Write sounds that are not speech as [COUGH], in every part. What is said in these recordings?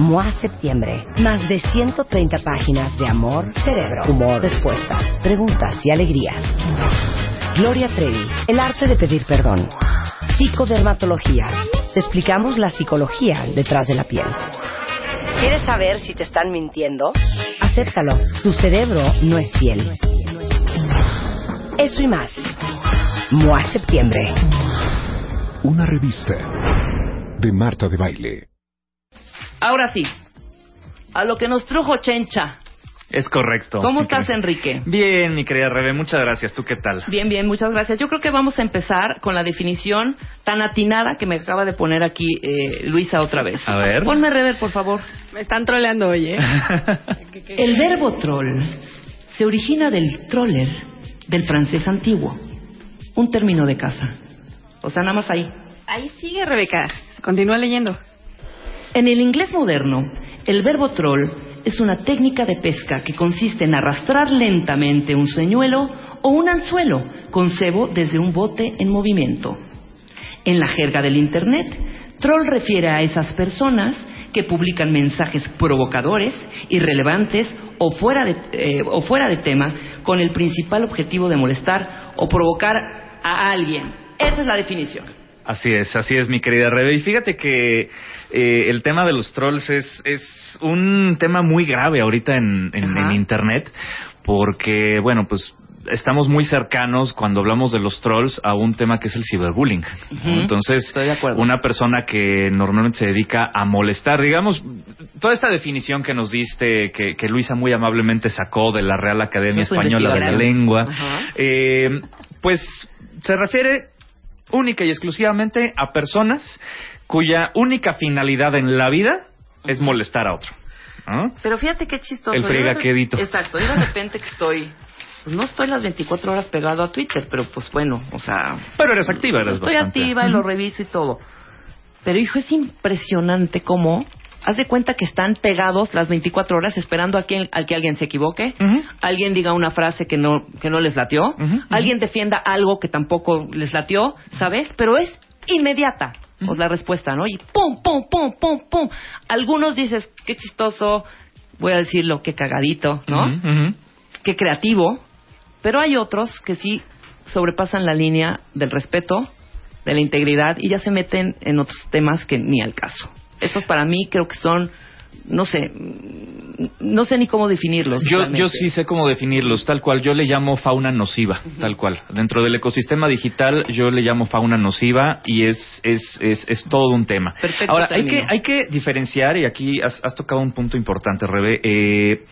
MOA Septiembre. Más de 130 páginas de amor, cerebro, humor, respuestas, preguntas y alegrías. Gloria Trevi. El arte de pedir perdón. Psicodermatología. Te explicamos la psicología detrás de la piel. ¿Quieres saber si te están mintiendo? Acéptalo. Tu cerebro no es fiel. Eso y más. MOA Septiembre. Una revista de Marta de Baile. Ahora sí, a lo que nos trujo Chencha. Es correcto. ¿Cómo estás, querida- Enrique? Bien, mi querida Rebe, muchas gracias. ¿Tú qué tal? Bien, bien, muchas gracias. Yo creo que vamos a empezar con la definición tan atinada que me acaba de poner aquí eh, Luisa otra vez. A ver. Ponme rever, por favor. Me están troleando hoy, ¿eh? [LAUGHS] El verbo troll se origina del troller del francés antiguo, un término de casa. O sea, nada más ahí. Ahí sigue, Rebeca. Continúa leyendo. En el inglés moderno, el verbo troll es una técnica de pesca que consiste en arrastrar lentamente un señuelo o un anzuelo con cebo desde un bote en movimiento. En la jerga del Internet, troll refiere a esas personas que publican mensajes provocadores, irrelevantes o fuera, de, eh, o fuera de tema con el principal objetivo de molestar o provocar a alguien. Esa es la definición. Así es, así es, mi querida Rebe. Y fíjate que eh, el tema de los trolls es, es un tema muy grave ahorita en, en- Internet, porque, bueno, pues estamos muy cercanos cuando hablamos de los trolls a un tema que es el ciberbullying. ¿no? Ujú, Entonces, estoy de acuerdo. una persona que normalmente se dedica a molestar, digamos, toda esta definición que nos diste, que, que Luisa muy amablemente sacó de la Real Academia Eso Española de la. Lengua, eh, pues se refiere única y exclusivamente a personas cuya única finalidad en la vida es molestar a otro. ¿no? Pero fíjate qué chistoso. El fregaquedito. Exacto. Yo de repente que estoy... Pues no estoy las 24 horas pegado a Twitter, pero pues bueno, o sea... Pero eres activa, eres Estoy bastante. activa y lo reviso y todo. Pero hijo, es impresionante cómo... Haz de cuenta que están pegados las 24 horas esperando a, quien, a que alguien se equivoque, alguien diga una frase que no, que no les latió, alguien defienda algo que tampoco les latió, ¿sabes? Pero es inmediata pues, la respuesta, ¿no? Y pum, pum, pum, pum, pum. Algunos dices, qué chistoso, voy a decirlo, qué cagadito, ¿no? Ujú. Qué creativo. Pero hay otros que sí sobrepasan la línea del respeto, de la integridad y ya se meten en otros temas que ni al caso. Estos para mí creo que son, no sé, no sé ni cómo definirlos. Yo, yo sí sé cómo definirlos, tal cual. Yo le llamo fauna nociva, tal cual. Dentro del ecosistema digital, yo le llamo fauna nociva y es, es, es, es todo un tema. Perfecto Ahora, hay que, hay que diferenciar, y aquí has, has tocado un punto importante, Rebe. eh,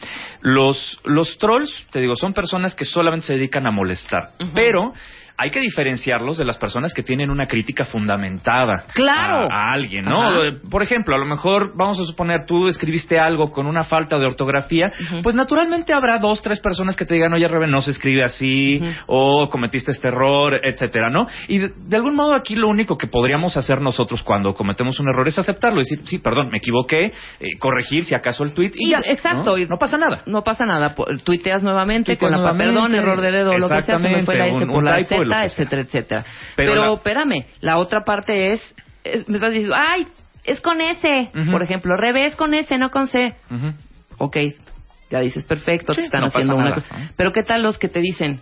los, los trolls, te digo, son personas que solamente se dedican a molestar, pero hay que diferenciarlos de las personas que tienen una crítica fundamentada Claro. a, a alguien, ¿no? Ajá. Por ejemplo, a lo mejor, vamos a suponer, tú escribiste algo con una falta de ortografía, pues naturalmente habrá dos, tres personas que te digan, oye, Rebe, no se escribe así, o cometiste este error, etcétera, ¿no? Y de, de algún modo aquí lo único que podríamos hacer nosotros cuando cometemos un error es aceptarlo, decir, sí, perdón, me equivoqué, eh, corregir si acaso el tweet y, Y- ya. exacto, ¿no? No pasa nada. No pasa nada, tuiteas nuevamente Tuiteas con la nuevamente, perdón, error de dedo, lo que sea, se me fue la exactamente, S un- por un la etcétera, etcétera. Pero Pero, la- espérame, la otra parte es, es- me estás diciendo, ay, es con S, Ujú. por ejemplo, revés con S, no con C. Ujú. Ok, ya dices, perfecto, Sí, te están no haciendo una cosa. Pero ¿qué tal los que te dicen,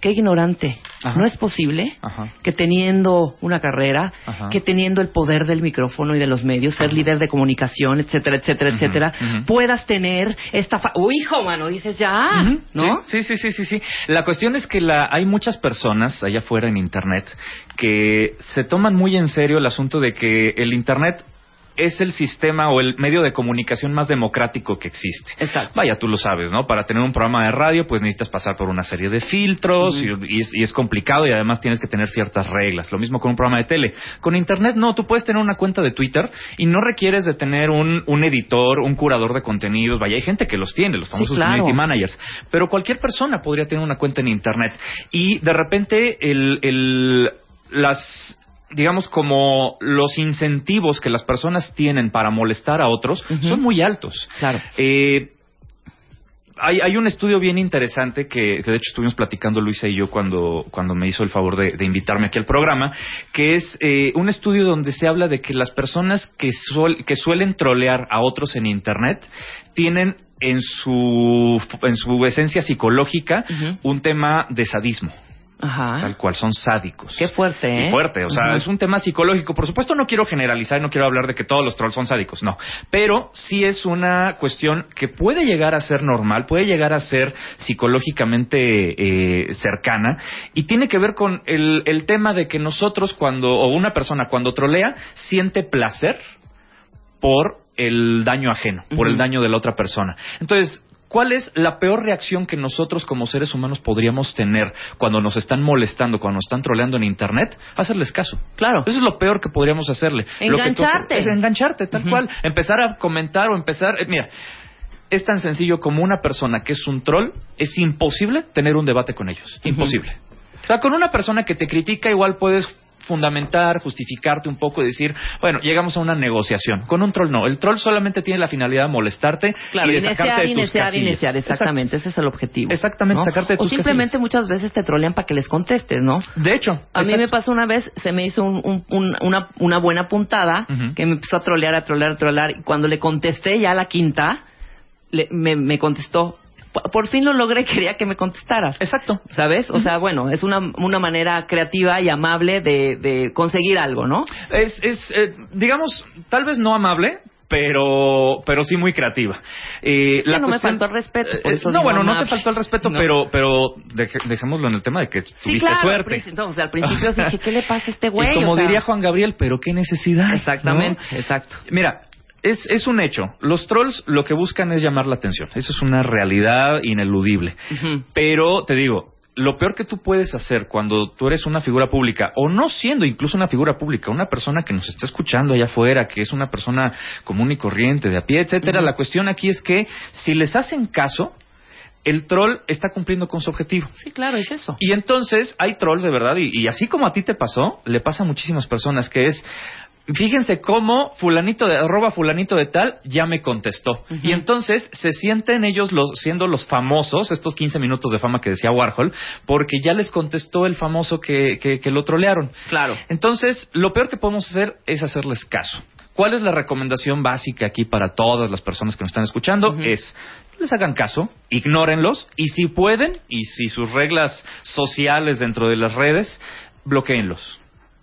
qué ignorante? Ajá. ¿No es posible Ajá. que teniendo una carrera, Ajá. que teniendo el poder del micrófono y de los medios, ser líder de comunicación, etcétera, etcétera, etcétera, puedas tener esta... fa- Uy, hijo, mano, dices ya, ¿no? Sí, sí, sí, sí, sí. La cuestión es que la, hay muchas personas allá afuera en Internet que se toman muy en serio el asunto de que el Internet es el sistema o el medio de comunicación más democrático que existe. Exacto. Vaya, tú lo sabes, ¿no? Para tener un programa de radio, pues necesitas pasar por una serie de filtros y, y es, y es complicado y además tienes que tener ciertas reglas. Lo mismo con un programa de tele. Con Internet, no, tú puedes tener una cuenta de Twitter y no requieres de tener un, un editor, un curador de contenidos. Vaya, hay gente que los tiene, los famosos claro. community managers. Pero cualquier persona podría tener una cuenta en Internet. Y de repente, el, el, las digamos como los incentivos que las personas tienen para molestar a otros son muy altos. Claro. Eh, hay, hay un estudio bien interesante que, que de hecho estuvimos platicando Luisa y yo cuando, cuando me hizo el favor de, de invitarme aquí al programa, que es eh, un estudio donde se habla de que las personas que, suel- que suelen trolear a otros en Internet tienen en su, en su esencia psicológica un tema de sadismo. Ajá. Tal cual, son sádicos. Qué fuerte, ¿eh? Y fuerte, o sea, es un tema psicológico. Por supuesto, no quiero generalizar y no quiero hablar de que todos los trolls son sádicos, no. Pero sí es una cuestión que puede llegar a ser normal, puede llegar a ser psicológicamente eh, cercana y tiene que ver con el, el tema de que nosotros cuando, o una persona cuando trolea, siente placer por el daño ajeno, por el daño de la otra persona. Entonces, ¿cuál es la peor reacción que nosotros como seres humanos podríamos tener cuando nos están molestando, cuando nos están troleando en Internet? Hacerles caso. Claro. Eso es lo peor que podríamos hacerle. Lo que tú- Engancharte. es engancharte, tal cual. Empezar a comentar o empezar... eh, mira, es tan sencillo como una persona que es un troll, es imposible tener un debate con ellos. Imposible. O sea, con una persona que te critica igual puedes fundamentar, justificarte un poco y decir, bueno, llegamos a una negociación. Con un troll no. El troll solamente tiene la finalidad de molestarte Claro, y de iniciar, sacarte de tus iniciar, casillas. iniciar, exactamente, ese es el objetivo. Exactamente, ¿no? sacarte de O tus simplemente casillas. muchas veces te trolean para que les contestes, ¿no? De hecho, A mí me exacto. pasó una vez, se me hizo un- un- un- una, una buena puntada, que me empezó a trolear, a trolear, a trolear, y cuando le contesté ya a la quinta, le- me, me contestó, "Por- fin lo logré, [LAUGHS] quería que me contestaras. Exacto. ¿Sabes? O sea, bueno, es una, una manera creativa y amable de, de conseguir algo, ¿no? Es, es eh, digamos, tal vez no amable, pero, pero sí muy creativa. Eh, Sí, no me faltó el respeto, por eh, eso no, bueno, no te faltó el respeto, No. pero, pero deje- dejémoslo en el tema de que Sí, tuviste claro. al suerte. principio- Entonces, al principio [LAUGHS] dije, ¿qué le pasa a este güey? y como O sea, diría Juan Gabriel, pero qué necesidad. Exactamente, ¿no? exacto. Mira, es, es un hecho. Los trolls lo que buscan es llamar la atención. Eso es una realidad ineludible. Pero te digo, lo peor que tú puedes hacer cuando tú eres una figura pública, o no siendo incluso una figura pública, una persona que nos está escuchando allá afuera, que es una persona común y corriente, de a pie, etcétera, la cuestión aquí es que si les hacen caso, el troll está cumpliendo con su objetivo. Sí, claro, es eso. Y entonces hay trolls de verdad, y, y así como a ti te pasó, le pasa a muchísimas personas que es. Fíjense cómo fulanito de arroba fulanito de tal ya me contestó. Y entonces se sienten ellos los, siendo los famosos, estos 15 minutos de fama que decía Warhol, porque ya les contestó el famoso que, que, que lo trolearon. Claro. Entonces, lo peor que podemos hacer es hacerles caso. ¿Cuál es la recomendación básica aquí para todas las personas que nos están escuchando? Ujú. Es, les hagan caso, ignórenlos y si pueden, y si sus reglas sociales dentro de las redes, bloqueenlos.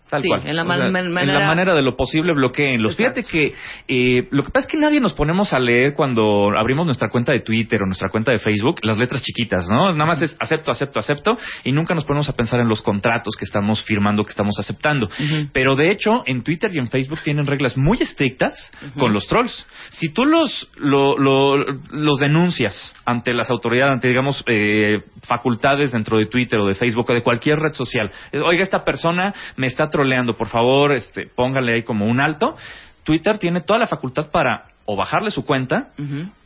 Tal Sí, cual. en la O man- sea, man- en manera- la manera de lo posible, bloqueenlos. Exacto. Fíjate que eh, lo que pasa es que nadie nos ponemos a leer cuando abrimos nuestra cuenta de Twitter o nuestra cuenta de Facebook las letras chiquitas, ¿no? Nada más es acepto, acepto, acepto y nunca nos ponemos a pensar en los contratos que estamos firmando, que estamos aceptando. Pero de hecho, en Twitter y en Facebook tienen reglas muy estrictas con los trolls. Si tú los, lo- lo- los denuncias ante las autoridades, ante, digamos, eh, facultades dentro de Twitter o de Facebook o de cualquier red social, oiga, esta persona me está troleando, por favor, este, póngale ahí como un alto. Twitter tiene toda la facultad para o bajarle su cuenta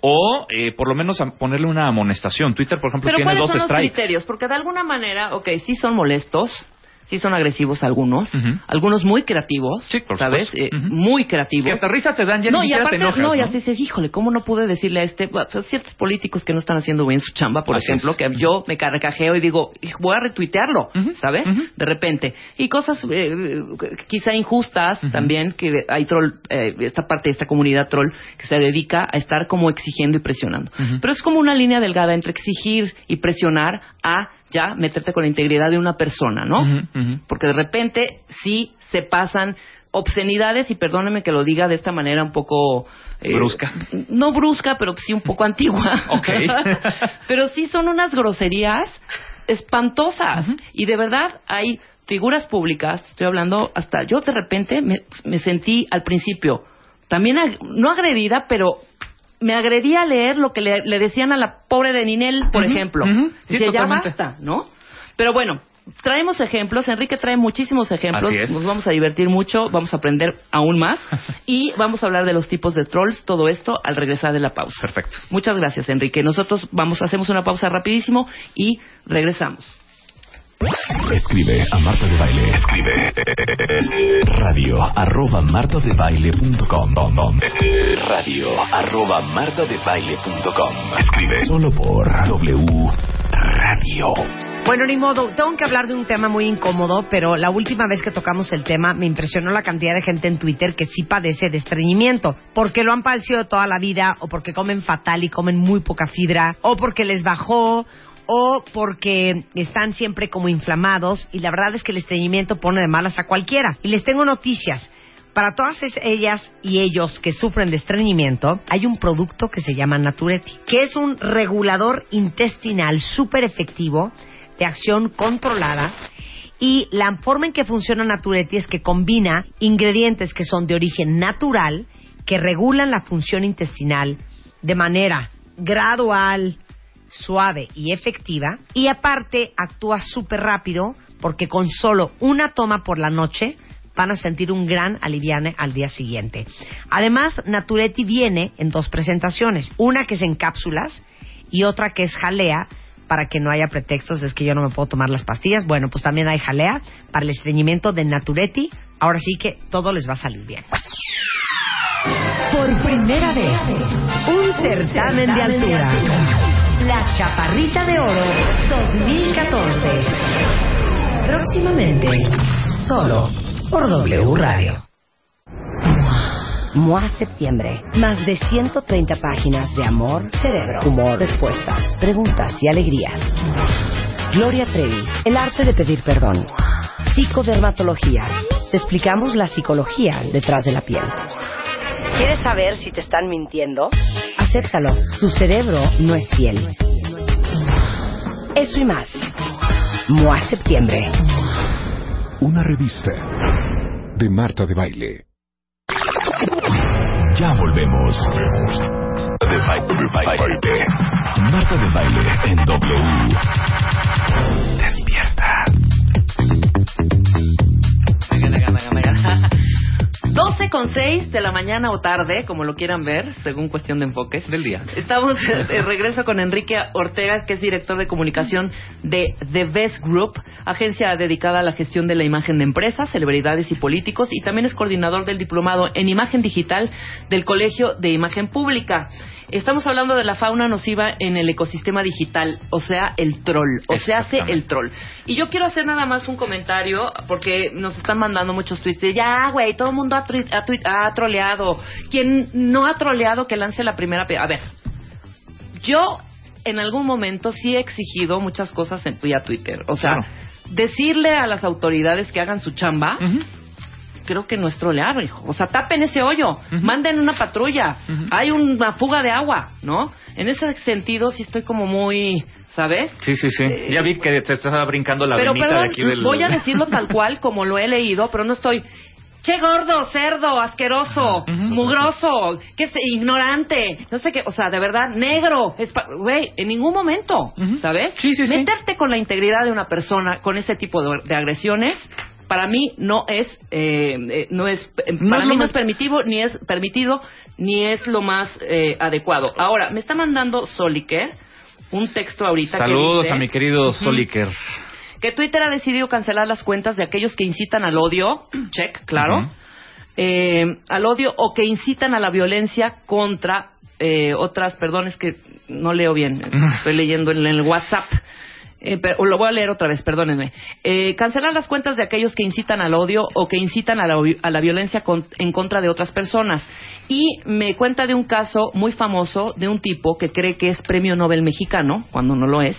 o eh, por lo menos ponerle una amonestación. Twitter, por ejemplo, Pero tiene ¿cuáles dos son los strikes. criterios? Porque de alguna manera, ok, sí son molestos, sí son agresivos algunos, algunos muy creativos, Sí, por ¿sabes? Eh. Muy creativos. Que hasta risa te dan, ya no, ni y aparte, te enojas. no, y ¿no? hasta dices, híjole, ¿cómo no pude decirle a este? Bueno, son ciertos políticos que no están haciendo bien su chamba, por Así ejemplo, es. que yo me carcajeo y digo, voy a retuitearlo, ¿sabes? De repente. Y cosas eh, quizá injustas también, que hay troll, eh, esta parte de esta comunidad troll que se dedica a estar como exigiendo y presionando. Pero es como una línea delgada entre exigir y presionar a ya meterte con la integridad de una persona, ¿no? Porque de repente sí se pasan obscenidades y perdóneme que lo diga de esta manera un poco eh, Brusca. no brusca pero sí un poco antigua [LAUGHS] Ok. [LAUGHS] pero sí son unas groserías espantosas y de verdad hay figuras públicas estoy hablando hasta yo de repente me, me sentí al principio también ag- no agredida, pero me agredía a leer lo que le, le decían a la pobre de Ninel, por ejemplo. Sí, Decía, ya basta, ¿no? Pero bueno, traemos ejemplos. Enrique trae muchísimos ejemplos. Así es. Nos vamos a divertir mucho, vamos a aprender aún más. [LAUGHS] y vamos a hablar de los tipos de trolls, todo esto al regresar de la pausa. Perfecto. Muchas gracias, Enrique. Nosotros vamos, hacemos una pausa rapidísimo y regresamos. Escribe a Marta de Baile. Escribe radio arroba martadebaile.com radio arroba martadebaile.com Escribe solo por W Radio. Bueno, ni modo, tengo que hablar de un tema muy incómodo, pero la última vez que tocamos el tema me impresionó la cantidad de gente en Twitter que sí padece de estreñimiento, porque lo han padecido toda la vida, o porque comen fatal y comen muy poca fibra, o porque les bajó, o porque están siempre como inflamados, y la verdad es que el estreñimiento pone de malas a cualquiera. Y les tengo noticias. Para todas ellas y ellos que sufren de estreñimiento, hay un producto que se llama Naturetti, que es un regulador intestinal súper efectivo, de acción controlada, y la forma en que funciona Naturetti es que combina ingredientes que son de origen natural, que regulan la función intestinal de manera gradual, suave y efectiva, y aparte actúa súper rápido, porque con solo una toma por la noche, van a sentir un gran aliviane al día siguiente. Además, Naturetti viene en dos presentaciones, una que es en cápsulas y otra que es jalea para que no haya pretextos, es que yo no me puedo tomar las pastillas. Bueno, pues también hay jalea para el estreñimiento de Naturetti. Ahora sí que todo les va a salir bien. Por primera vez, un certamen de altura. La Chaparrita de Oro 2014. Próximamente, solo por W Radio. MOA Septiembre. Más de 130 páginas de amor, cerebro, humor, respuestas, preguntas y alegrías. Gloria Trevi. El arte de pedir perdón. Psicodermatología. Explicamos la psicología detrás de la piel. ¿Quieres saber si te están mintiendo? Acéptalo. Tu cerebro no es fiel. Eso y más. MOA Septiembre. Una revista de Marta de Baile. Ya volvemos. De baile, baile. Marta de Baile en W. Despierta. 12 con 6 de la mañana o tarde, como lo quieran ver, según cuestión de enfoques. Del día. Estamos [LAUGHS] de regreso con Enrique Ortega, que es director de comunicación de The Best Group, agencia dedicada a la gestión de la imagen de empresas, celebridades y políticos, y también es coordinador del diplomado en imagen digital del Colegio de Imagen Pública. Estamos hablando de la fauna nociva en el ecosistema digital, o sea, el troll, o se hace el troll. Y yo quiero hacer nada más un comentario, porque nos están mandando muchos tweets de, ya, güey, todo el mundo ha, tui- ha troleado. Quien no ha troleado, que lance la primera... pe- A ver, yo en algún momento sí he exigido muchas cosas en vía Twitter. O sea, Claro. decirle a las autoridades que hagan su chamba, creo que no es trolear, hijo. O sea, tapen ese hoyo, manden una patrulla, hay una fuga de agua, ¿no? En ese sentido sí estoy como muy, ¿sabes? Sí, sí, sí. Eh, ya vi que te estaba brincando la pero venita perdón, de aquí del... voy a decirlo [LAUGHS] tal cual como lo he leído, pero no estoy... Che gordo, cerdo, asqueroso, mugroso, que es ignorante, no sé qué, o sea, de verdad, negro, güey, en ningún momento. ¿sabes? Sí, sí, sí. Meterte con la integridad de una persona con ese tipo de, de agresiones, para mí no es, eh, eh, no es, eh, No para es mí no es permitivo, ni es permitido, ni es lo más eh, adecuado. Ahora, me está mandando Soliker un texto ahorita que Saludos dice- a mi querido Soliker. Que Twitter ha decidido cancelar las cuentas de aquellos que incitan al odio, [CLEARS THROAT] check, claro, eh, al odio o que incitan a la violencia contra eh, otras, perdón, es que no leo bien, [LAUGHS] estoy leyendo en el WhatsApp. Eh, pero lo voy a leer otra vez, perdónenme. Eh, cancelar las cuentas de aquellos que incitan al odio o que incitan a la, a la violencia con- en contra de otras personas. Y me cuenta de un caso muy famoso de un tipo que cree que es premio Nobel mexicano, cuando no lo es,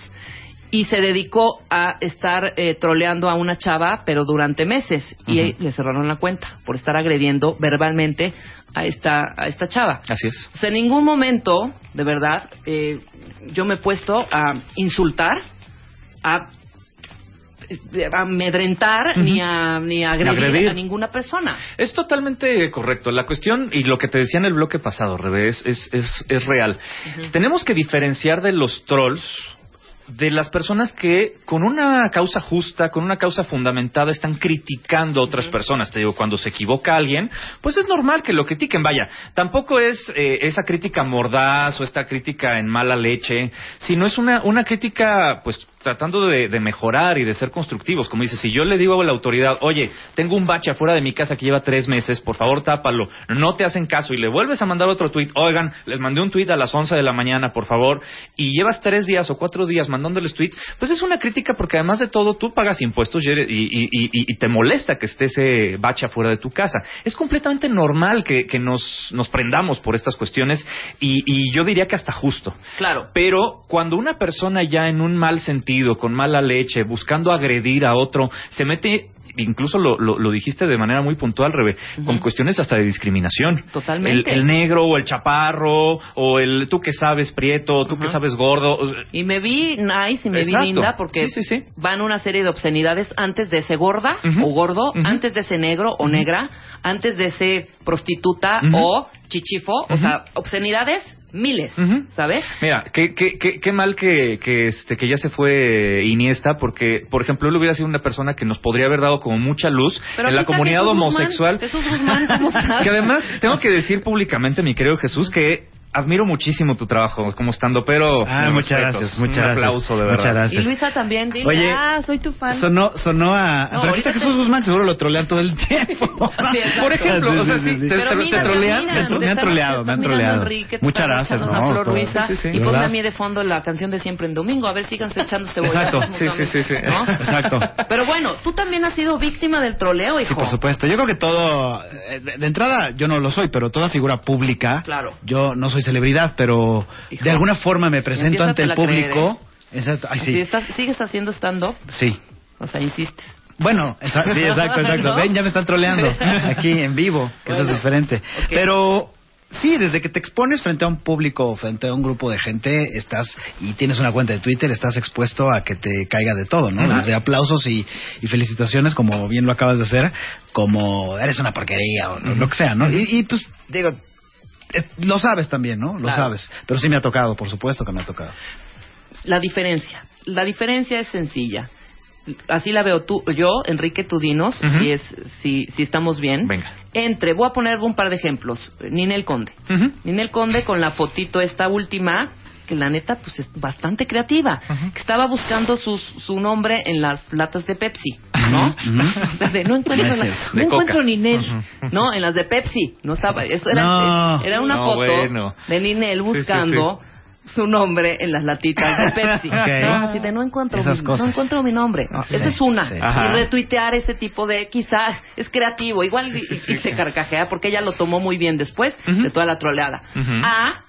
y se dedicó a estar eh, troleando a una chava, pero durante meses, y le cerraron la cuenta por estar agrediendo verbalmente a esta, a esta chava. Así es. O sea, en ningún momento, de verdad, eh, yo me he puesto a insultar, a amedrentar ni, a, ni a agredir, agredir. a ninguna persona. Es totalmente correcto. La cuestión, y lo que te decía en el bloque pasado, Rebe, es, es, es, es real. Tenemos que diferenciar de los trolls de las personas que con una causa justa, con una causa fundamentada, están criticando a otras personas. Te digo, cuando se equivoca alguien, pues es normal que lo critiquen. Vaya, tampoco es eh, esa crítica mordaz o esta crítica en mala leche, sino es una, una crítica, pues tratando de, de mejorar y de ser constructivos. Como dice, si yo le digo a la autoridad, oye, tengo un bache afuera de mi casa que lleva tres meses, por favor tápalo, no te hacen caso y le vuelves a mandar otro tuit, oigan, les mandé un tuit a las 11 de la mañana, por favor, y llevas tres días o cuatro días mandándoles tweets, pues es una crítica porque además de todo tú pagas impuestos y, y- y- te molesta que esté ese bache afuera de tu casa. Es completamente normal que, que nos, nos prendamos por estas cuestiones y, y yo diría que hasta justo. Claro. Pero cuando una persona ya en un mal sentido, con mala leche, buscando agredir a otro, se mete, incluso lo, lo, lo dijiste de manera muy puntual, Rebe, con cuestiones hasta de discriminación. Totalmente. El, el negro o el chaparro, o el tú que sabes prieto, tú que sabes gordo. Y me vi nice y me Exacto. vi linda porque Sí, sí, sí. van una serie de obscenidades antes de ese gorda o gordo, antes de ese negro o negra, antes de ese prostituta o chichifo, o sea, obscenidades miles. ¿sabes? Mira, qué, qué, qué, qué mal que, que, este, que ya se fue Iniesta, porque, por ejemplo, él hubiera sido una persona que nos podría haber dado como mucha luz Pero en la comunidad Jesús Guzmán. homosexual. Jesús Guzmán, ¿cómo [LAUGHS] estás? que además tengo que decir públicamente, mi querido Jesús, que admiro muchísimo tu trabajo como estando, pero Ah, muchas gracias, muchas un gracias. aplauso de Muchas verdad. gracias. Y Luisa también, dile, Oye, ah, soy tu fan. Sonó, sonó a... No, pero aquí está ahorita Jesús te- Guzmán, seguro lo trolean todo el [LAUGHS] tiempo. Sí. Por ejemplo, o sea, sí, te- Pero te- mira, te trolean, mira, me han troleado, me han troleado. Muchas gracias, ¿no? Flor Luisa, Sí, sí, sí. y ponme a mí de fondo la canción de Siempre en Domingo, a ver, síganse echando cebolla. Exacto. Sí, sí, sí, sí. Exacto. Pero bueno, tú también has sido víctima del troleo, hijo. Sí, por supuesto. Yo creo que todo, eh, de entrada, yo no lo soy, pero toda figura pública, Claro. yo no soy celebridad, pero Hijo. de alguna forma me presento ante el creer, público. Exacto. Ay, Si sí. estás- sigues haciendo stand-up, Sí. o sea, insistes. Bueno, sí, [LAUGHS] exacto, exacto. ¿No? Ven, ya me están troleando [LAUGHS] aquí en vivo, que eso es diferente. Pero sí, desde que te expones frente a un público, frente a un grupo de gente, estás y tienes una cuenta de Twitter, estás expuesto a que te caiga de todo, ¿no? Desde aplausos y, y felicitaciones, como bien lo acabas de hacer, como eres una porquería o lo que sea, ¿no? Y, y, pues, digo, eh, lo sabes también, ¿no? Lo Claro. sabes. Pero sí me ha tocado, por supuesto que me ha tocado. La diferencia. La diferencia es sencilla. Así la veo tú, yo, Enrique, tú dinos, Ujú. si, es, si, si estamos bien. Venga. Entre, voy a poner un par de ejemplos. Ninel Conde. Ujú. Ninel Conde con la fotito esta última, que la neta, pues es bastante creativa. Que estaba buscando sus, su nombre en las latas de Pepsi, ¿no? O sea, de, no encuentro, No la- no encuentro. Ninel. ¿no? En las de Pepsi. No estaba, eso era, No. era una No, foto bueno. de Ninel Sí, sí, buscando su nombre en las latitas de [LAUGHS] Pepsi. Ok. ¿no? Así de no encuentro, Esas mi, cosas. no encuentro mi nombre. Ah, Esa sí, es una. sí, sí. Y Ajá. retuitear ese tipo de, quizás, es creativo. Igual y, y- y se carcajea porque ella lo tomó muy bien después Ujú. de toda la troleada. Ujú. A,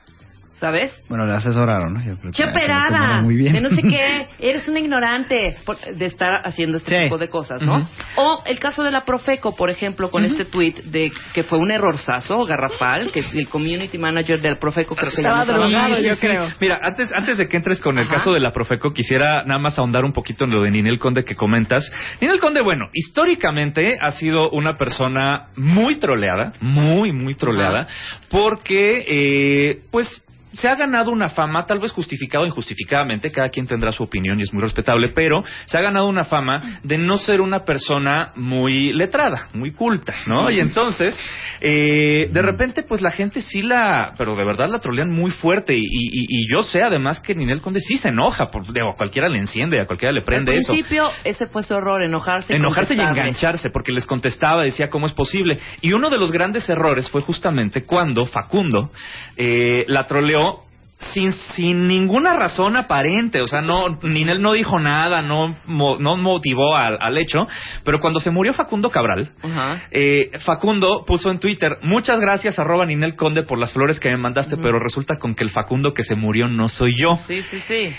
¿sabes? Bueno, le asesoraron, ¿no? Yo creo que tomaron Muy bien. de no sé qué, [LAUGHS] eres una ignorante por- de estar haciendo este Sí. tipo de cosas, ¿no? O el caso de la Profeco, por ejemplo, con este tweet de que fue un errorzazo garrafal, que el community manager del Profeco creo que Estaba drogado, yo creo. Mira, antes, antes de que entres con el Ajá. caso de la Profeco, quisiera nada más ahondar un poquito en lo de Ninel Conde que comentas. Ninel Conde, bueno, históricamente ha sido una persona muy troleada, muy, muy troleada, porque, eh, pues, se ha ganado una fama, tal vez justificada o injustificadamente, cada quien tendrá su opinión y es muy respetable, pero se ha ganado una fama de no ser una persona muy letrada, muy culta, ¿no? Y entonces, eh, de repente, pues la gente sí la, pero de verdad la trolean muy fuerte y, y- y yo sé además que Ninel Conde sí se enoja, por, digo, a cualquiera le enciende, a cualquiera le prende Al eso. principio, ese fue su error, enojarse. Enojarse y engancharse, porque les contestaba, decía cómo es posible. Y uno de los grandes errores fue justamente cuando Facundo eh, la troleó sin, sin ninguna razón aparente, o sea, no, Ninel no dijo nada, no, mo- no motivó al, al hecho, pero cuando se murió Facundo Cabral, Ajá. eh, Facundo puso en Twitter, muchas gracias arroba Ninel Conde por las flores que me mandaste, pero resulta con que el Facundo que se murió no soy yo. Sí, sí, sí.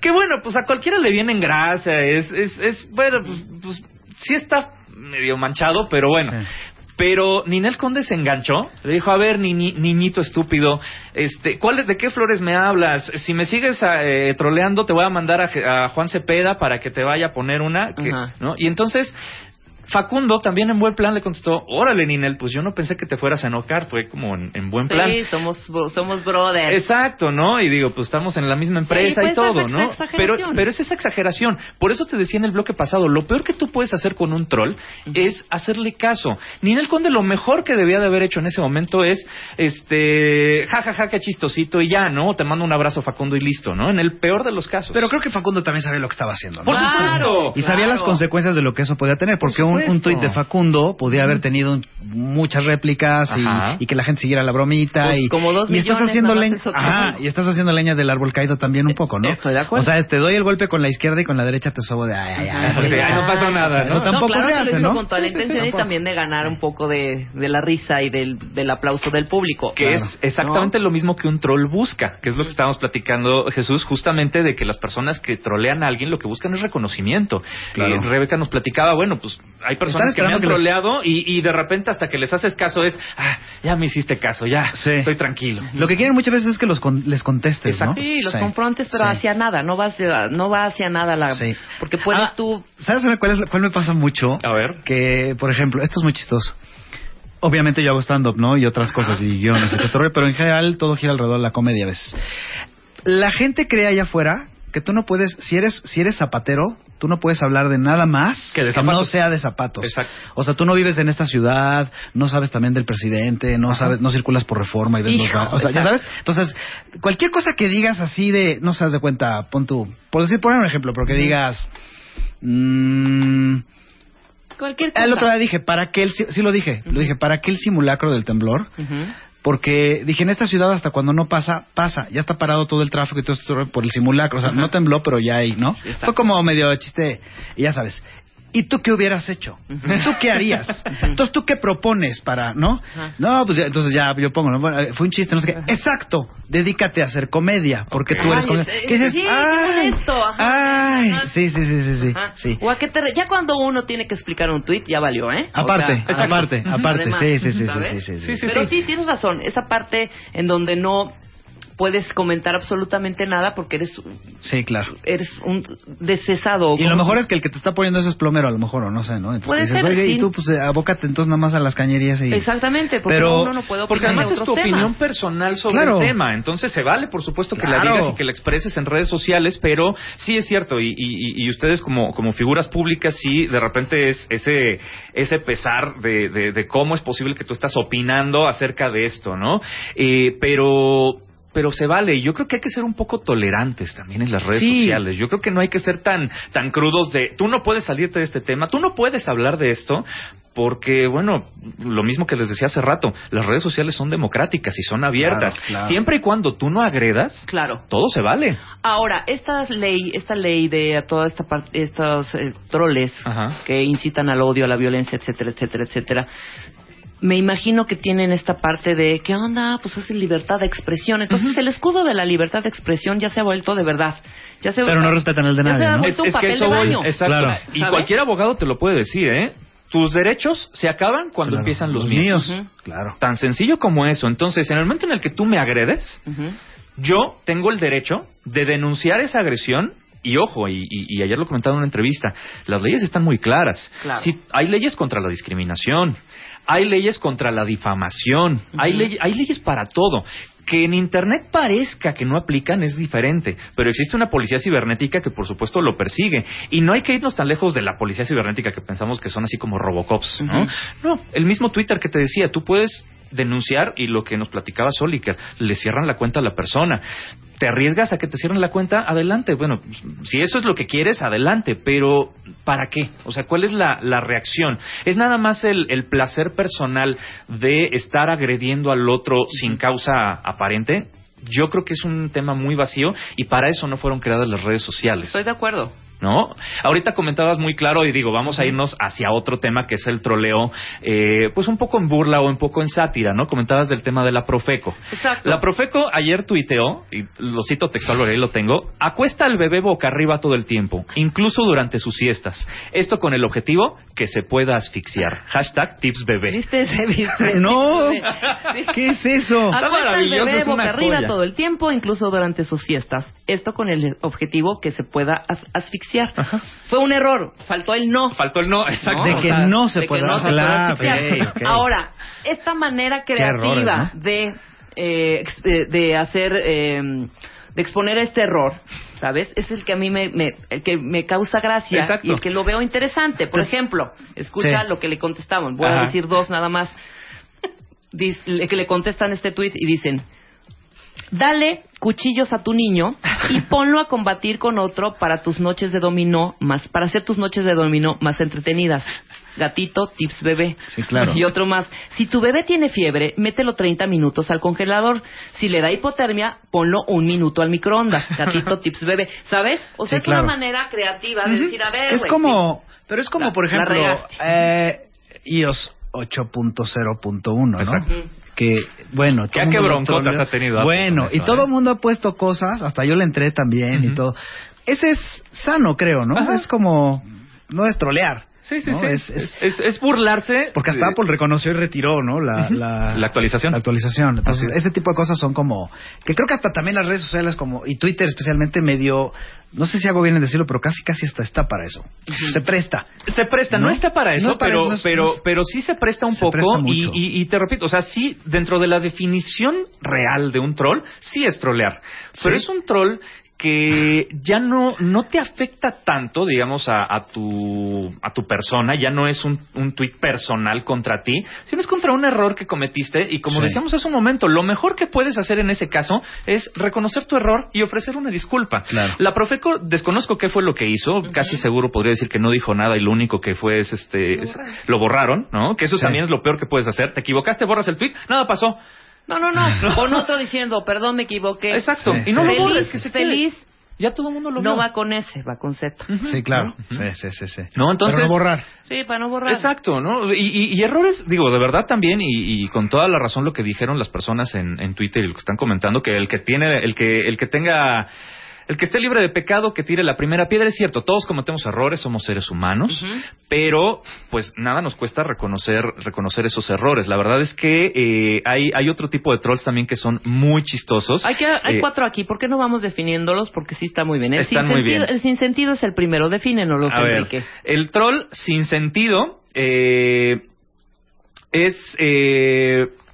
Que bueno, pues a cualquiera le viene en gracia, es, es, es bueno, pues, pues sí está medio manchado, pero bueno. Sí. Pero Ninel Conde se enganchó, le dijo, a ver, ni, ni- niñito estúpido, este, ¿cuál, ¿de qué flores me hablas? Si me sigues eh, troleando, te voy a mandar a, Juan Cepeda para que te vaya a poner una, que-. ¿no? Y entonces... Facundo también en buen plan le contestó, órale Ninel, pues yo no pensé que te fueras a enojar, fue como en, en buen plan. Sí, somos, somos brothers. Exacto, ¿no? Y digo, pues estamos en la misma empresa Sí, y pues, todo, esa ¿no? Pero, pero es esa exageración. Por eso te decía en el bloque pasado, lo peor que tú puedes hacer con un troll es hacerle caso. Ninel Conde lo mejor que debía de haber hecho en ese momento es, este, ja, ja, ja, qué chistosito y ya, ¿no? Te mando un abrazo Facundo y listo, ¿no? En el peor de los casos. Pero creo que Facundo también sabía lo que estaba haciendo. ¿no? Por supuesto. Y sabía Claro. las consecuencias de lo que eso podía tener, porque un. Un tuit de Facundo podía haber tenido un- muchas réplicas y, y que la gente siguiera la bromita Pues y, como dos y estás haciendo leña, eso ajá, y estás haciendo leña del árbol caído también un poco, ¿no? Estoy de acuerdo. O sea, te doy el golpe con la izquierda y con la derecha te sobo de ay, ay, ay. Ay, no pasa nada, Eso ¿no? tampoco claro se que lo hace, hizo ¿no? con toda la intención y también de ganar un poco de, de la risa y del, del aplauso del público. que Claro. es exactamente lo mismo que un troll busca, que es lo que estábamos platicando, Jesús, justamente de que las personas que trolean a alguien lo que buscan es reconocimiento. Claro. Y Rebeca nos platicaba, bueno, pues hay personas que me han les- troleado y, y de repente hasta que les haces caso es, ah, ya me hiciste caso, ya, Sí. estoy tranquilo. Lo que quieren muchas veces es que los con- les contestes, Exacto. ¿no? Sí, los Sí. confrontes, pero Sí. hacia nada, no va hacia, no va hacia nada la... Sí. Porque puedes Ah, tú... ¿Sabes cuál, es- cuál me pasa mucho? A ver. Que, por ejemplo, esto es muy chistoso. Obviamente yo hago stand-up, ¿no? Y otras cosas y guiones todo, pero en general todo gira alrededor de la comedia a veces. La gente cree allá afuera que tú no puedes, si eres, si eres zapatero, tú no puedes hablar de nada más Que de no sea de zapatos. Exacto. O sea, tú no vives en esta ciudad, no sabes también del presidente, no sabes, no circulas por reforma y ves los Hijo, bar- O sea, ya sabes. Entonces, cualquier cosa que digas así de, no sabes de cuenta, pon tú, por decir, poner un ejemplo, pero que digas, mm, Cualquier cosa. el otro día dije, ¿para qué el, si- sí lo dije, lo dije, ¿para qué el simulacro del temblor? Porque dije, en esta ciudad hasta cuando no pasa, pasa. Ya está parado todo el tráfico y todo esto por el simulacro. O sea, no tembló, pero ya hay, ¿no? Fue como medio chiste. Y ya sabes. ¿Y tú qué hubieras hecho? ¿Tú qué harías? [LAUGHS] Entonces, ¿tú qué propones para, no? No, pues ya- entonces ya yo pongo, ¿no? Bueno, fue un chiste, no sé qué. Exacto. Dedícate a hacer comedia, porque tú eres comedia. ¿Qué dices? sí, qué ay, ajá. ay. Sí, sí, sí, sí, sí. Ajá. sí. O a qué te re- ya cuando uno tiene que explicar un tweet ya valió, ¿eh? O Aparte, sea, aparte, aparte. Sí, sí, sí, sí, ¿sabes? sí, sí, sí. Sí, sí, Pero sí, tienes razón. Esa parte en donde no puedes comentar absolutamente nada porque eres Sí, claro. eres un descesado. Y lo mejor es que el que te está poniendo eso es plomero, a lo mejor, o no sé, ¿no? Entonces Puede dices, ser, oye, sí. y tú, pues, eh, abócate entonces nada más a las cañerías y... Exactamente, porque Pero- uno no puede opinar Porque además de es tu otros opinión temas. personal sobre Claro. el tema, entonces se vale, por supuesto, que la digas y que la expreses en redes sociales, pero sí es cierto, y, y- y ustedes como, como figuras públicas, sí, de repente es ese, ese pesar de, de- de cómo es posible que tú estás opinando acerca de esto, ¿no? Eh, pero pero se vale y yo creo que hay que ser un poco tolerantes también en las redes Sí. sociales. Yo creo que no hay que ser tan tan crudos de tú no puedes salirte de este tema, tú no puedes hablar de esto porque bueno, lo mismo que les decía hace rato, las redes sociales son democráticas y son abiertas. Claro, claro. Siempre y cuando tú no agredas, Claro. todo se vale. Ahora, esta ley, esta ley de toda esta par- estos eh, troles Ajá. que incitan al odio, a la violencia, etcétera, etcétera, etcétera. Me imagino que tienen esta parte de ¿qué onda? Pues es libertad de expresión. Entonces el escudo de la libertad de expresión ya se ha vuelto de verdad. Ya se Pero no respetan el de ya nadie, se ha ¿no? vuelto un papel eso de voy, baño. exacto. Claro. Y ¿Sabes? cualquier abogado te lo puede decir, ¿eh? Tus derechos se acaban cuando Claro. empiezan los, míos. Claro. Tan sencillo como eso. Entonces, en el momento en el que tú me agredes, yo tengo el derecho de denunciar esa agresión. Y ojo, y, y- y ayer lo comentaba en una entrevista, las leyes están muy claras. Claro. Si hay leyes contra la discriminación, hay leyes contra la difamación, hay, hay leyes para todo. Que en Internet parezca que no aplican es diferente, pero existe una policía cibernética que por supuesto lo persigue. Y no hay que irnos tan lejos de la policía cibernética que pensamos que son así como Robocops, ¿no? No, el mismo Twitter que te decía, tú puedes denunciar y lo que nos platicaba Soli, que le cierran la cuenta a la persona. ¿Te arriesgas a que te cierren la cuenta? Adelante. Bueno, si eso es lo que quieres, adelante. Pero, ¿para qué? O sea, ¿cuál es la, la reacción? ¿Es nada más el, el placer personal de estar agrediendo al otro sin causa aparente? Yo creo que es un tema muy vacío y para eso no fueron creadas las redes sociales. Estoy de acuerdo. ¿No? Ahorita comentabas muy claro y digo, vamos a irnos hacia otro tema que es el troleo, eh, pues un poco en burla o un poco en sátira, ¿no? Comentabas del tema de la Profeco. Exacto. La Profeco ayer tuiteó, y lo cito textual, ahí lo tengo, acuesta al bebé boca arriba todo el tiempo, incluso durante sus siestas. Esto con el objetivo que se pueda asfixiar. Hashtag tips bebé. ¿Viste ese? [LAUGHS] ¿Viste? No. ¿Qué es eso? Está Acuesta al bebé boca arriba joya. todo el tiempo, incluso durante sus siestas. Esto con el objetivo que se pueda as- asfixiar. Fue un error, faltó el no. Faltó el no, exacto. De O que sea, no se de que pueda- no asfixiar. Ahora, esta manera creativa errores, de, eh, de hacer, eh, de exponer este error, ¿sabes? Es el que a mí me, me- el que me causa gracia Exacto. y el que lo veo interesante. Por ejemplo, escucha Sí. lo que le contestaban. Voy Ajá. a decir dos nada más. Le- que le contestan este tweet y dicen Dale cuchillos a tu niño y [LAUGHS] ponlo a combatir con otro para tus noches de dominó más para hacer tus noches de dominó más entretenidas. Gatito, tips bebé. Sí, claro. Y otro más. Si tu bebé tiene fiebre, mételo 30 minutos al congelador. Si le da hipotermia, ponlo un minuto al microondas. [LAUGHS] Gatito, tips bebé. ¿Sabes? O sea, Sí, es claro. una manera creativa de decir, a ver, Es como, pero es como, La- por ejemplo, eh, iOS 8.0.1, ¿no? Exacto. Que, bueno, qué mundo broncotas ha tenido Bueno, y todo ¿eh? el mundo ha puesto cosas, hasta yo le entré también y todo. Ese es sano, creo, ¿no? Ajá. Es como, no es trolear. Sí, sí, ¿no? sí. Es- Es, es- burlarse. porque hasta Apple reconoció y retiró, ¿no? La, la, La actualización. La actualización. Entonces, ese tipo de cosas son como... Que creo que hasta también las redes sociales como... Y Twitter especialmente medio... No sé si hago bien en decirlo, pero casi casi hasta está para eso. Se presta. Se presta, no, ¿No? está para eso, No para- pero, pero, pero sí se presta un Se poco presta y, y- y te repito, o sea, sí, dentro de la definición real de un troll, sí es trolear, pero Sí. es un troll que ya no no te afecta tanto, digamos, a, a tu a tu persona, ya no es un, un tuit personal contra ti, sino es contra un error que cometiste y como Sí. decíamos hace un momento, lo mejor que puedes hacer en ese caso es reconocer tu error y ofrecer una disculpa. Claro. La Profeco desconozco qué fue lo que hizo, casi seguro podría decir que no dijo nada y lo único que fue es este es- lo borraron, ¿no? Que eso Sí. también es lo peor que puedes hacer. Te equivocaste, borras el tweet, nada pasó. No, no, no. [LAUGHS] Con otro diciendo, perdón, me equivoqué. Exacto. Sí, y no sí. lo feliz, borres, que se quede. feliz. Ya todo el mundo lo No vio. va con S, va con Z. Sí, claro. Sí, sí, sí, sí. No, entonces Pero no borrar. Sí, para no borrar. Exacto, ¿no? Y, y- y errores, digo, de verdad también, y, y con toda la razón lo que dijeron las personas en, en Twitter y lo que están comentando, que el que tiene, el que, el que tenga, el que esté libre de pecado, que tire la primera piedra, es cierto, todos cometemos errores, somos seres humanos, pero pues nada nos cuesta reconocer, reconocer esos errores. La verdad es que eh, hay, hay otro tipo de trolls también que son muy chistosos. Hay, que, hay Eh, cuatro aquí. ¿Por qué no vamos definiéndolos? Porque sí está muy bien. El, Están muy bien. el sinsentido es el primero. Ver, Enrique. el troll sin sentido eh, es...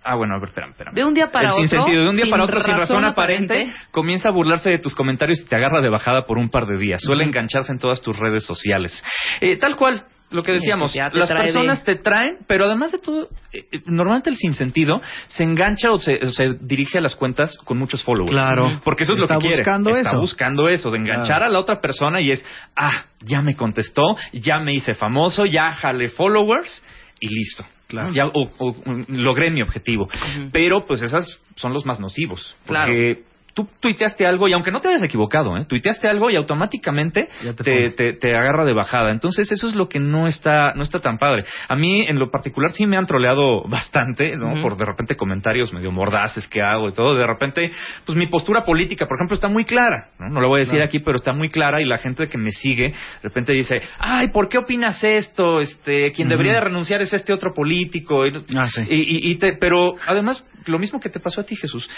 Ah, bueno, a ver, espérame, espérame. De un día para el otro, sin sentido, de un día para otro, sin razón aparente, aparente. comienza a burlarse de tus comentarios y te agarra de bajada por un par de días. Suele engancharse en todas tus redes sociales. Eh, tal cual, lo que decíamos, las de- personas te traen, pero además de todo, eh, eh, normalmente el sinsentido se engancha o se, o se dirige a las cuentas con muchos followers. Claro. Porque eso es lo Está que quiere. buscando Está eso. buscando eso, de enganchar Claro. a la otra persona y es, ah, ya me contestó, ya me hice famoso, ya jale followers y listo. Claro. Ya o- o- logré mi objetivo. Pero pues esas son los más nocivos. Claro. Porque tú tuiteaste algo y aunque no te hayas equivocado, ¿eh? tuiteaste algo y automáticamente te te, te, te agarra de bajada. Entonces eso es lo que no está, no está tan padre. A mí en lo particular sí me han troleado [LAUGHS] bastante, ¿no? Por de repente comentarios medio mordaces que hago y todo. De repente, pues mi postura política, por ejemplo, está muy clara. No, no lo voy a decir aquí, pero está muy clara y la gente que me sigue de repente dice, ay, ¿por qué opinas esto? Este, quien debería de renunciar es este otro político. Y, Ah, sí. y- y- y te- pero además, lo mismo que te pasó a ti, Jesús.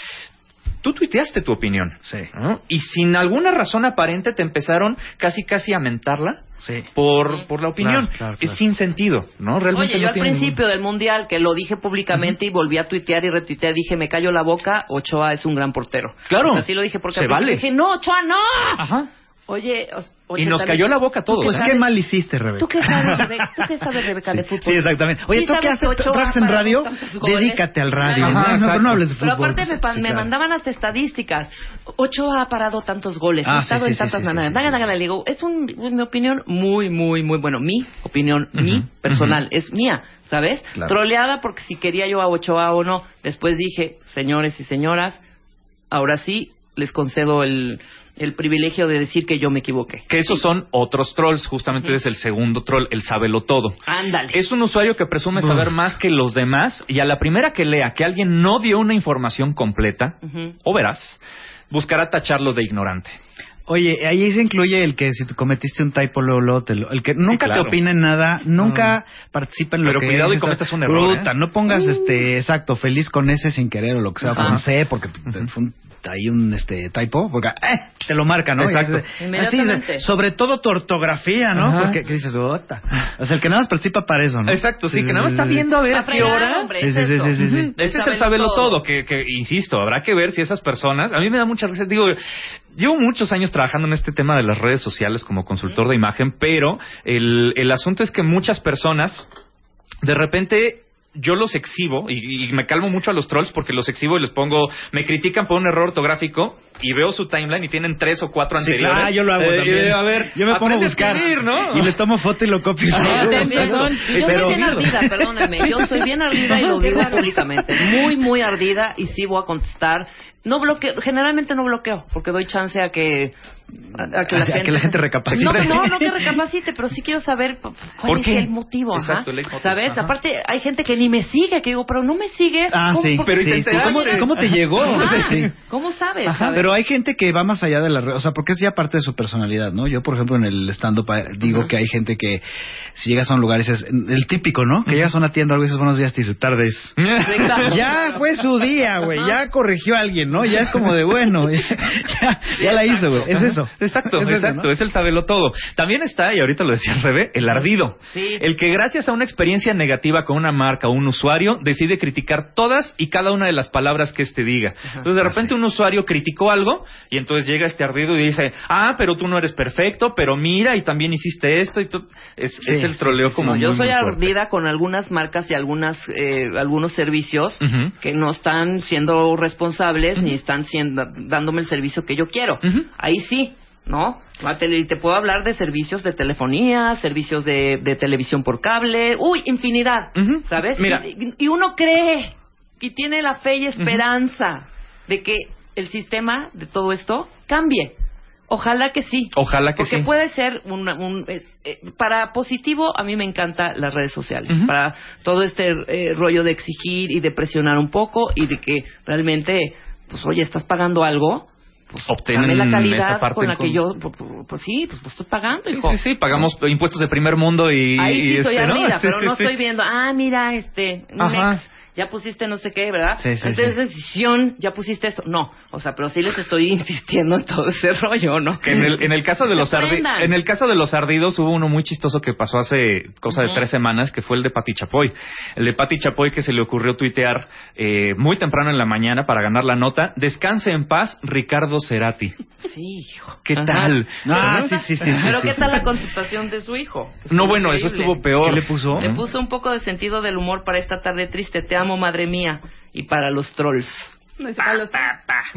Tú tuiteaste tu opinión. Sí. ¿no? Y sin alguna razón aparente te empezaron casi casi a mentarla Sí. por, por la opinión. Claro, claro, Es sin sentido, ¿no? Realmente Oye, yo al principio del Mundial, que lo dije públicamente y volví a tuitear y retuitear, dije, me callo la boca, Ochoa es un gran portero. Claro. O sea, sí lo dije porque Se vale. dije, no, Ochoa, no. Ajá. Oye, Y nos también- cayó la boca a todos. Pues qué mal hiciste, Rebeca. ¿Tú qué sabes, Rebeca? ¿Tú qué sabes, [LAUGHS] Rebeca, de fútbol? Sí, exactamente. Oye, Sí tú qué haces, trabajas en radio, dedícate al radio. Ajá, no, no, pero no hables de Pero fútbol. aparte me, Sí, me claro. mandaban hasta estadísticas. Ochoa ha parado tantos goles, Ah, ha estado sí, en sí, tantas sí, sí, sí, sí, sí. le digo, es un, mi opinión muy, muy, muy bueno. Mi opinión, mi personal, es mía, ¿sabes? Claro. Troleada porque si quería yo a Ochoa o no. Después dije, señores y señoras, ahora sí, les concedo el, el privilegio de decir que yo me equivoqué. Que esos son otros trolls, justamente es el segundo troll, el sábelo todo. Ándale. Es un usuario que presume saber más que los demás y a la primera que lea que alguien no dio una información completa, o verás, buscará tacharlo de ignorante. Oye, ahí se incluye el que si tú cometiste un typo, luego, luego te lo- el que nunca claro. te opina en nada, nunca participa en lo Pero que cuidado y cometas un error, Bruta, ¿eh? no pongas este, exacto, feliz con ese sin querer o lo que sea, Ajá. con C, porque te- fue un, hay un este typo, porque eh, te lo marca, ¿no? Exacto. Así, sobre todo tu ortografía, ¿no? Ajá. Porque ¿qué dices, "Ota". O sea, el que nada más participa para eso, ¿no? Exacto, sí, que nada más está viendo a ver a qué hora. hombre, Sí, es sí, sí, sí, sí. Ese es el sabelo todo, que, que, insisto, habrá que ver si esas personas, a mí me da mucha risa, digo, llevo muchos años trabajando en este tema de las redes sociales como consultor de imagen, pero el, el asunto es que muchas personas, de repente, yo los exhibo y, y me calmo mucho a los trolls porque los exhibo y les pongo, me critican por un error ortográfico y veo su timeline y tienen tres o cuatro Sí, anteriores. claro, yo lo hago Eh, también. a ver, yo me pongo a buscar escribir, ¿no? y le tomo foto y lo copio. Ah, Sí, sí, Y Yo Pero- soy bien ardida, perdónenme. Yo soy bien ardida y lo digo públicamente. Muy, muy ardida y sí voy a contestar. No bloqueo, generalmente no bloqueo, porque doy chance a que a que la, A que gente, la gente recapacite. No, no, no que [LAUGHS] recapacite, pero sí quiero saber cuál ¿Por es qué? el motivo. ajá. Exacto, el ¿Sabes? ajá. Aparte, hay gente que ni me sigue, que digo, pero no me sigues. Ah, ¿Cómo- sí, pero qué ¿y te te enteraste? ¿Cómo, cómo te llegó? Ajá. [LAUGHS] Sí. ¿Cómo sabes? Ajá, ¿Sabes? pero hay gente que va más allá de la red, o sea, porque es ya parte de su personalidad, ¿no? Yo, por ejemplo, en el stand-up eh, digo que hay gente que si llegas a un lugar y dices, el típico, ¿no? Que llegas a una tienda algo y dices buenos días, te dice tardes. [LAUGHS] Sí, claro. Ya fue su día, güey, ya corrigió a alguien, ¿no? Ya es como de bueno, ya, ya la hizo, güey. Es eso. Exacto, Es eso, exacto, ¿no? es el sabelo todo. También está, y ahorita lo decía el Rebe, el ardido. Sí. El que gracias a una experiencia negativa con una marca o un usuario decide criticar todas y cada una de las palabras que éste diga. Entonces de Ah, repente un usuario criticó algo y entonces llega este ardido y dice, ah, pero tú no eres perfecto, pero mira y también hiciste esto y tú... Es, Sí, es el troleo sí, sí. como No, yo muy, soy ardida con algunas marcas y algunas eh, algunos servicios que no están siendo responsables ni están siendo dándome el servicio que yo quiero. Ahí sí, ¿no? Tele- Te puedo hablar de servicios de telefonía, servicios de, de televisión por cable, uy, infinidad. ¿sabes? Mira. Y, y uno cree y tiene la fe y esperanza de que el sistema de todo esto cambie. Ojalá que sí. Ojalá que Porque sí. puede ser un, un, eh, eh, para positivo a mí me encantan las redes sociales para todo este eh, rollo de exigir y de presionar un poco y de que realmente pues oye estás pagando algo pues Obtienen dame la esa calidad parte con la que yo pues, pues, sí pues lo estoy pagando Sí, hijo sí, sí, pagamos impuestos de primer mundo y... ahí sí y soy este, ¿no? ardida [LAUGHS] Sí, pero sí, no estoy viendo ah mira este Ajá. Mex, ya pusiste no sé qué, ¿verdad? Sí, sí, Entonces, decisión, ya pusiste esto. No, o sea, pero sí les estoy [LAUGHS] insistiendo en todo ese rollo, ¿no? En el, en el caso de los ardi- Aprendan. en el caso de los ardidos hubo uno muy chistoso que pasó hace cosa de tres semanas que fue el de Pati Chapoy el de Pati Chapoy que se le ocurrió tuitear eh, muy temprano en la mañana para ganar la nota descanse en paz Ricardo Cerati Sí, hijo. ¿Qué Ajá. tal? Ah, sí, sí, sí. sí, Pero sí, ¿qué sí, tal sí. la contestación de su hijo? no bueno eso estuvo peor ¿Qué le puso? Le puso un poco de sentido del humor para esta tarde triste. Te amo, madre mía. Y para los trolls.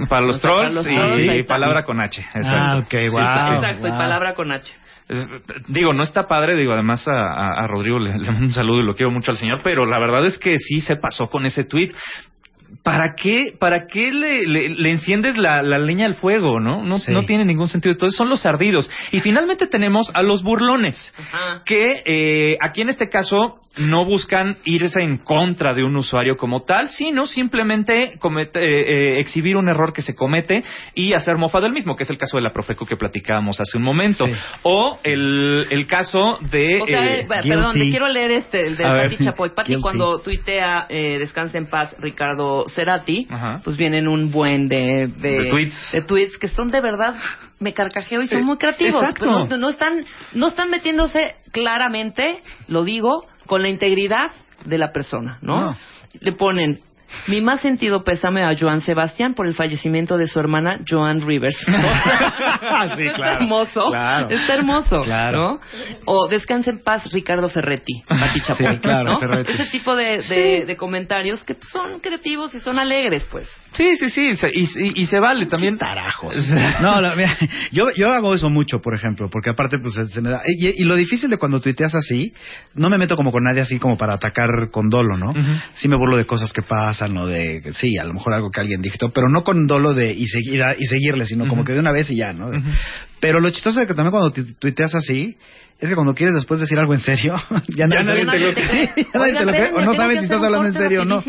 Para los- para los O sea, para trolls los y, trolls, palabra con H exacto. Ah, ok, wow. sí. Exacto, y palabra con H. Es- digo, no está padre, digo, además a, a- a Rodrigo le, le mando un saludo y lo quiero mucho al señor, pero la verdad es que sí se pasó con ese tweet. ¿Para qué, para qué le, le- le enciendes la, la leña al fuego, no? No, Sí. no tiene ningún sentido. Entonces son los ardidos. Y finalmente tenemos a los burlones, Ajá. que eh, aquí en este caso no buscan irse en contra de un usuario como tal, sino simplemente comete- eh, eh, exhibir un error que se comete y hacer mofa del mismo, que es el caso de la Profeco que platicábamos hace un momento. Sí. O el, el caso de... O sea, eh, eh, perdón, te quiero leer este, el de. Pati Chapoy. Pati cuando tuitea eh, Descansa en paz Ricardo Cerati, Ajá. pues vienen un buen de, de, De tweets. de tweets que son de verdad, me carcajeo y son Eh, muy creativos. exacto. Pues no, no están, no están metiéndose claramente, lo digo, con la integridad de la persona, ¿no? No. Le ponen... Mi más sentido pésame a Joan Sebastián por el fallecimiento de su hermana Joan Rivers. [LAUGHS] Sí, Está hermoso. claro. Está hermoso. Claro. ¿no? O descanse en paz Ricardo Ferretti, Pati [LAUGHS] Chapoy, Sí, claro, ¿no? Ferretti. Ese tipo de, de, de comentarios que son creativos y son alegres, pues. Sí, sí, sí, y, y- y se vale también. Tarajos. [LAUGHS] No, la- mira, yo, yo hago eso mucho, por ejemplo, porque aparte, pues, se, se me da. Y, y lo difícil de cuando tuiteas así, no me meto como con nadie así como para atacar con dolo, ¿no? Ujú. Sí me burlo de cosas que pasan sano de, sí, a lo mejor algo que alguien dijo, pero no con dolo de y, seguir, y seguirle, sino como que de una vez y ya, ¿no? Pero lo chistoso es que también cuando tu- tuiteas así, es que cuando quieres después decir algo en serio, [LAUGHS] ya, Ya nadie te lo cree. cree. [LAUGHS] Sí, ya nadie Oigan, te lo cree, espérenme, o no sabes si estás hablando en serio o no.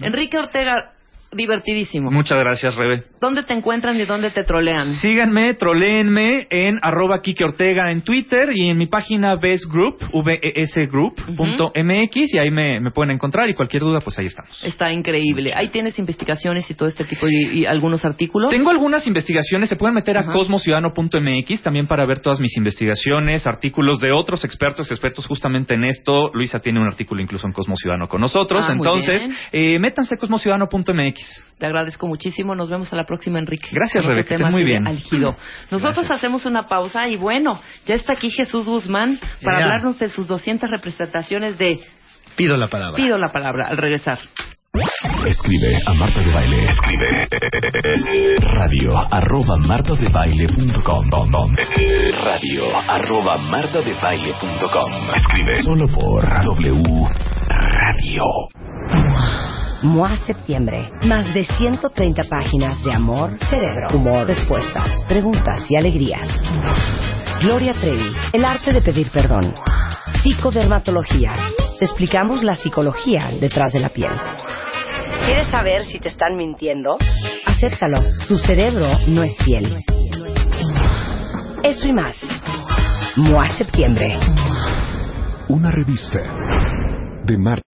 Enrique Ortega, divertidísimo. Muchas gracias, Rebe. ¿Dónde te encuentran y dónde te trolean? Síganme, troléenme en arroba Kike Ortega en Twitter y en mi página Best Group, vesgroup.mx y ahí me, me pueden encontrar y cualquier duda, pues ahí estamos. Está increíble. Ahí tienes investigaciones y todo este tipo y, y algunos artículos. Tengo algunas investigaciones, se pueden meter a Ajá. cosmociudadano.mx también para ver todas mis investigaciones, artículos de otros expertos, expertos justamente en esto. Luisa tiene un artículo incluso en Cosmo Ciudadano con nosotros. Ah, Entonces, eh, métanse a cosmociudadano.mx. Te agradezco muchísimo. Nos vemos a la próxima, Enrique. Gracias, Con otro Rebe, que tema estés muy bien. álgido. Nosotros hacemos una pausa y bueno, ya está aquí Jesús Guzmán para Ya. hablarnos de sus 200 representaciones de Pido la palabra. Pido la palabra al regresar. Escribe a Marta de Baile. Escribe radio arroba martadebaile.com radio arroba martadebaile.com Escribe solo por W Radio. MOA Septiembre. Más de 130 páginas de amor, cerebro, humor, respuestas, preguntas y alegrías. Gloria Trevi. El arte de pedir perdón. Psicodermatología. Te explicamos la psicología detrás de la piel. ¿Quieres saber si te están mintiendo? Acéptalo. Tu cerebro no es fiel. Eso y más. MOA Septiembre. Una revista de Marta.